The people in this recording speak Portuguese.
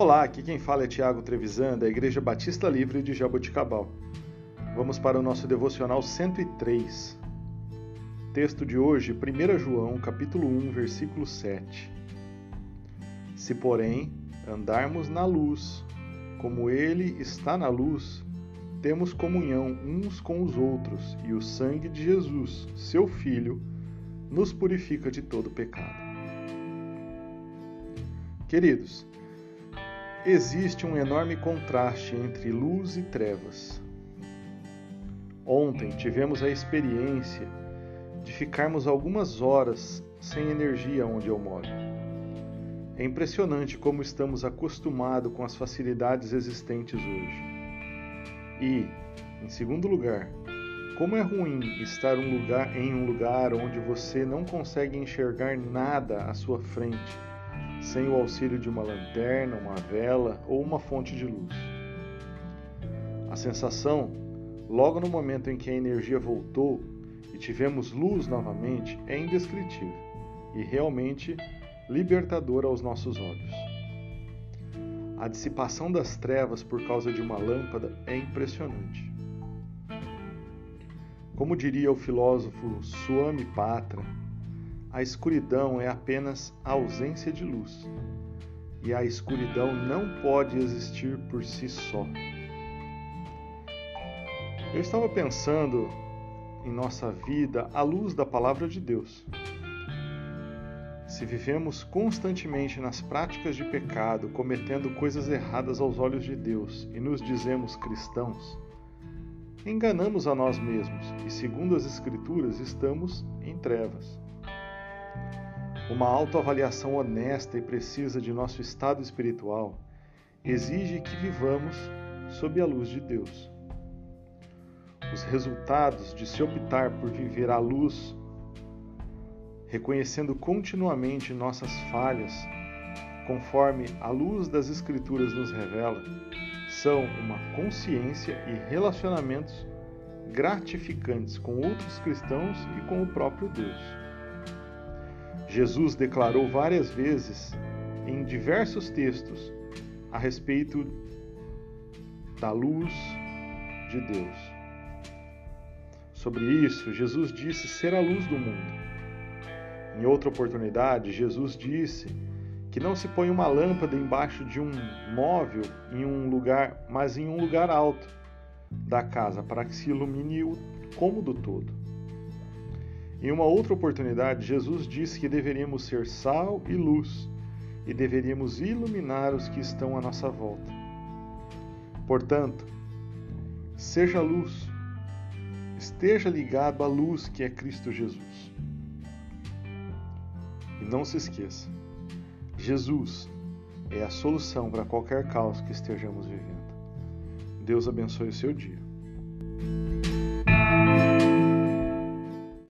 Olá, aqui quem fala é Tiago Trevisan, da Igreja Batista Livre de Jaboticabal. Vamos para o nosso devocional 103. Texto de hoje, 1 João, capítulo 1, versículo 7. Se, porém, andarmos na luz, como ele está na luz, temos comunhão uns com os outros, e o sangue de Jesus, seu Filho, nos purifica de todo pecado. Queridos, existe um enorme contraste entre luz e trevas. Ontem tivemos a experiência de ficarmos algumas horas sem energia onde eu moro. É impressionante como estamos acostumados com as facilidades existentes hoje. E, em segundo lugar, como é ruim estar um lugar, em um lugar onde você não consegue enxergar nada à sua frente sem o auxílio de uma lanterna, uma vela ou uma fonte de luz. A sensação, logo no momento em que a energia voltou e tivemos luz novamente, é indescritível e realmente libertadora aos nossos olhos. A dissipação das trevas por causa de uma lâmpada é impressionante. Como diria o filósofo Swami Patra, a escuridão é apenas a ausência de luz. E a escuridão não pode existir por si só. Eu estava pensando em nossa vida à luz da palavra de Deus. Se vivemos constantemente nas práticas de pecado, cometendo coisas erradas aos olhos de Deus e nos dizemos cristãos, enganamos a nós mesmos e, segundo as Escrituras, estamos em trevas. Uma autoavaliação honesta e precisa de nosso estado espiritual exige que vivamos sob a luz de Deus. Os resultados de se optar por viver à luz, reconhecendo continuamente nossas falhas, conforme a luz das Escrituras nos revela, são uma consciência e relacionamentos gratificantes com outros cristãos e com o próprio Deus. Jesus declarou várias vezes em diversos textos a respeito da luz de Deus. Sobre isso, Jesus disse ser a luz do mundo. Em outra oportunidade, Jesus disse que não se põe uma lâmpada embaixo de um móvel em um lugar, mas em um lugar alto da casa, para que se ilumine o cômodo todo. Em uma outra oportunidade, Jesus disse que deveríamos ser sal e luz e deveríamos iluminar os que estão à nossa volta. Portanto, seja luz, esteja ligado à luz que é Cristo Jesus. E não se esqueça, Jesus é a solução para qualquer caos que estejamos vivendo. Deus abençoe o seu dia.